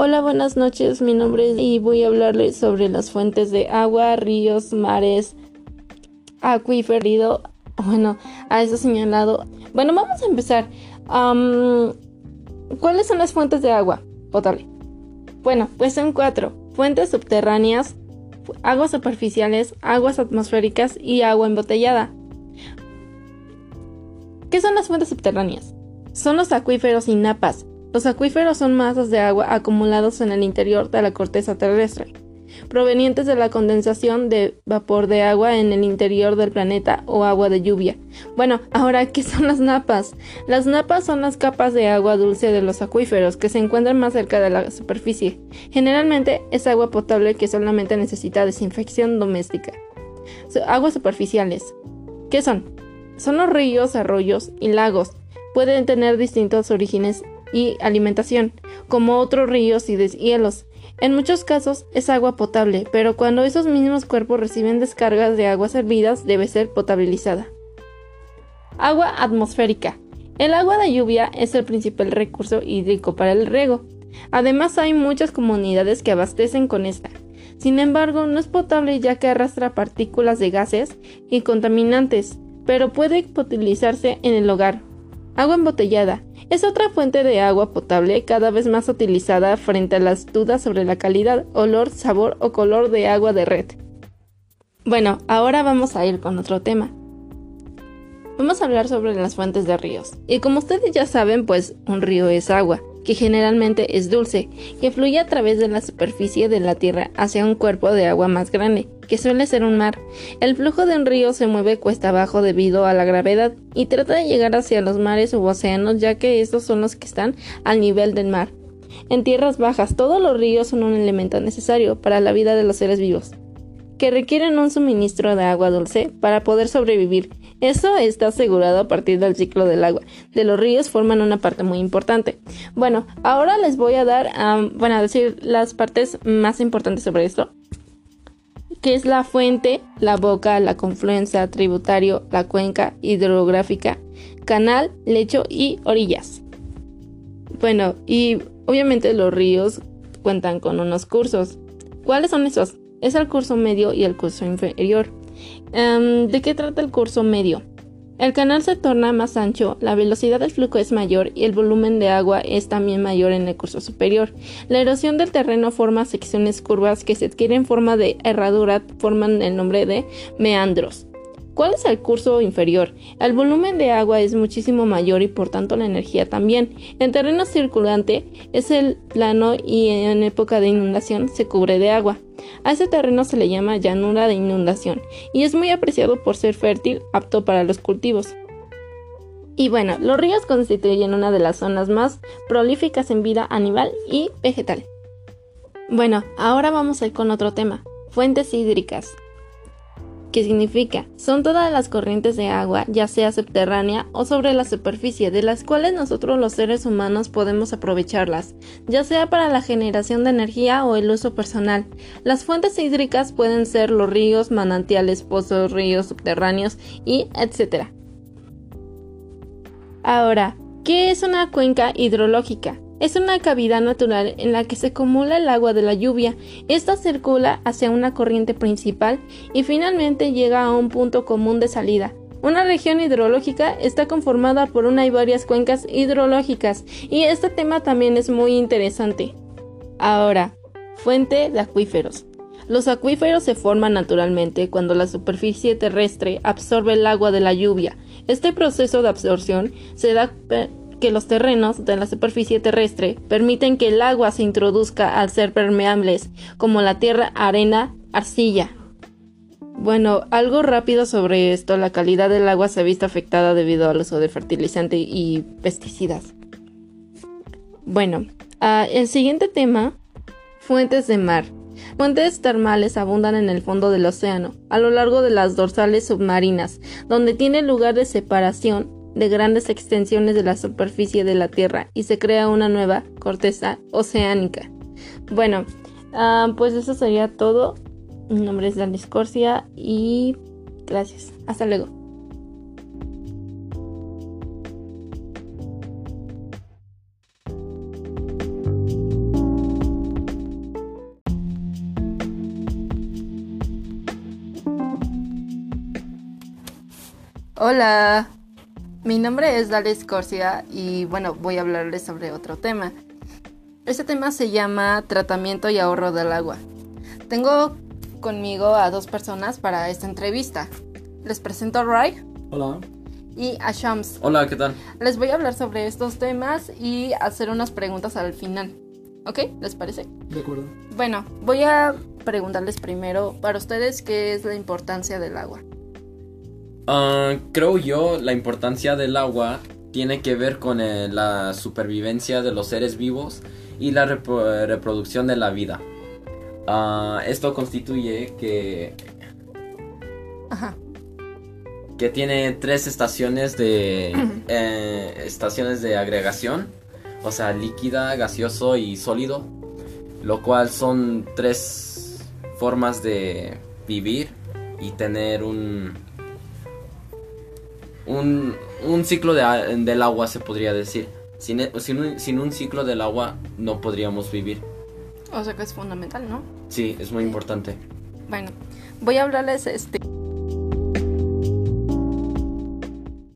Hola, buenas noches. Mi nombre es y voy a hablarles sobre las fuentes de agua, ríos, mares, acuífero. Bueno, a eso señalado. Bueno, vamos a empezar. ¿Cuáles son las fuentes de agua potable? Bueno, pues son cuatro: fuentes subterráneas, aguas superficiales, aguas atmosféricas y agua embotellada. ¿Qué son las fuentes subterráneas? Son los acuíferos y napas. Los acuíferos son masas de agua acumulados en el interior de la corteza terrestre, provenientes de la condensación de vapor de agua en el interior del planeta o agua de lluvia. Bueno, ahora, ¿qué son las napas? Las napas son las capas de agua dulce de los acuíferos que se encuentran más cerca de la superficie. Generalmente es agua potable que solamente necesita desinfección doméstica. Aguas superficiales. ¿Qué son? Son los ríos, arroyos y lagos. Pueden tener distintos orígenes y alimentación, como otros ríos y deshielos. En muchos casos es agua potable, pero cuando esos mismos cuerpos reciben descargas de aguas hervidas debe ser potabilizada. Agua atmosférica. El agua de lluvia es el principal recurso hídrico para el riego. Además hay muchas comunidades que abastecen con esta. Sin embargo, no es potable ya que arrastra partículas de gases y contaminantes, pero puede utilizarse en el hogar. Agua embotellada. Es otra fuente de agua potable cada vez más utilizada frente a las dudas sobre la calidad, olor, sabor o color de agua de red. Bueno, ahora vamos a ir con otro tema. Vamos a hablar sobre las fuentes de ríos. Y como ustedes ya saben, pues un río es agua que generalmente es dulce, que fluye a través de la superficie de la Tierra hacia un cuerpo de agua más grande, que suele ser un mar. El flujo de un río se mueve cuesta abajo debido a la gravedad y trata de llegar hacia los mares u océanos ya que estos son los que están al nivel del mar. En tierras bajas todos los ríos son un elemento necesario para la vida de los seres vivos, que requieren un suministro de agua dulce para poder sobrevivir eso está asegurado a partir del ciclo del agua. De los ríos forman una parte muy importante. Bueno, ahora les voy a dar, bueno, a decir las partes más importantes sobre esto que es la fuente, la boca, la confluencia, tributario, la cuenca hidrográfica, canal, lecho y orillas. Bueno, y obviamente los ríos cuentan con unos cursos. ¿Cuáles son esos? Es el curso medio y el curso inferior. Em, ¿De qué trata el curso medio? El canal se torna más ancho, la velocidad del flujo es mayor y el volumen de agua es también mayor en el curso superior. La erosión del terreno forma secciones curvas que se adquieren forma de herradura, forman el nombre de meandros. ¿Cuál es el curso inferior? El volumen de agua es muchísimo mayor y por tanto la energía también. El terreno circulante es el plano y en época de inundación se cubre de agua. A ese terreno se le llama llanura de inundación y es muy apreciado por ser fértil, apto para los cultivos. Y bueno, los ríos constituyen una de las zonas más prolíficas en vida animal y vegetal. Bueno, ahora vamos a ir con otro tema, fuentes hídricas. ¿Qué significa? Son todas las corrientes de agua, ya sea subterránea o sobre la superficie, de las cuales nosotros los seres humanos podemos aprovecharlas, ya sea para la generación de energía o el uso personal. Las fuentes hídricas pueden ser los ríos, manantiales, pozos, ríos subterráneos y etc. Ahora, ¿qué es una cuenca hidrológica? Es una cavidad natural en la que se acumula el agua de la lluvia. Esta circula hacia una corriente principal y finalmente llega a un punto común de salida. Una región hidrológica está conformada por una y varias cuencas hidrológicas y este tema también es muy interesante. Ahora, fuente de acuíferos. Los acuíferos se forman naturalmente cuando la superficie terrestre absorbe el agua de la lluvia. Este proceso de absorción se da que los terrenos de la superficie terrestre permiten que el agua se introduzca al ser permeables, como la tierra, arena, arcilla. Bueno, algo rápido sobre esto, la calidad del agua se ha visto afectada debido al uso de fertilizante y pesticidas. Bueno, ah, el siguiente tema, fuentes de mar. Fuentes termales abundan en el fondo del océano, a lo largo de las dorsales submarinas, donde tiene lugar de separación de grandes extensiones de la superficie de la Tierra y se crea una nueva corteza oceánica. Bueno, ah, pues eso sería todo. Mi nombre es Dan Discorsia y gracias. Hasta luego. Hola mi nombre es Dales Corsia y bueno, voy a hablarles sobre otro tema. Este tema se llama tratamiento y ahorro del agua. Tengo conmigo a dos personas para esta entrevista. Les presento a Ray. Hola. Y a Shams. Hola, ¿qué tal? Les voy a hablar sobre estos temas y hacer unas preguntas al final. ¿Ok? ¿Les parece? De acuerdo. Bueno, voy a preguntarles primero para ustedes qué es la importancia del agua. Uh, creo yo la importancia del agua tiene que ver con eh, la supervivencia de los seres vivos y la repro reproducción de la vida. Uh, esto constituye que Ajá. que tiene tres estaciones de eh, estaciones de agregación, o sea, líquida, gaseoso y sólido, lo cual son tres formas de vivir y tener un un, un ciclo de, del agua se podría decir. Sin, e- sin un, sin un ciclo del agua no podríamos vivir. O sea que es fundamental, ¿no? Sí, es muy importante. Bueno, voy a hablarles este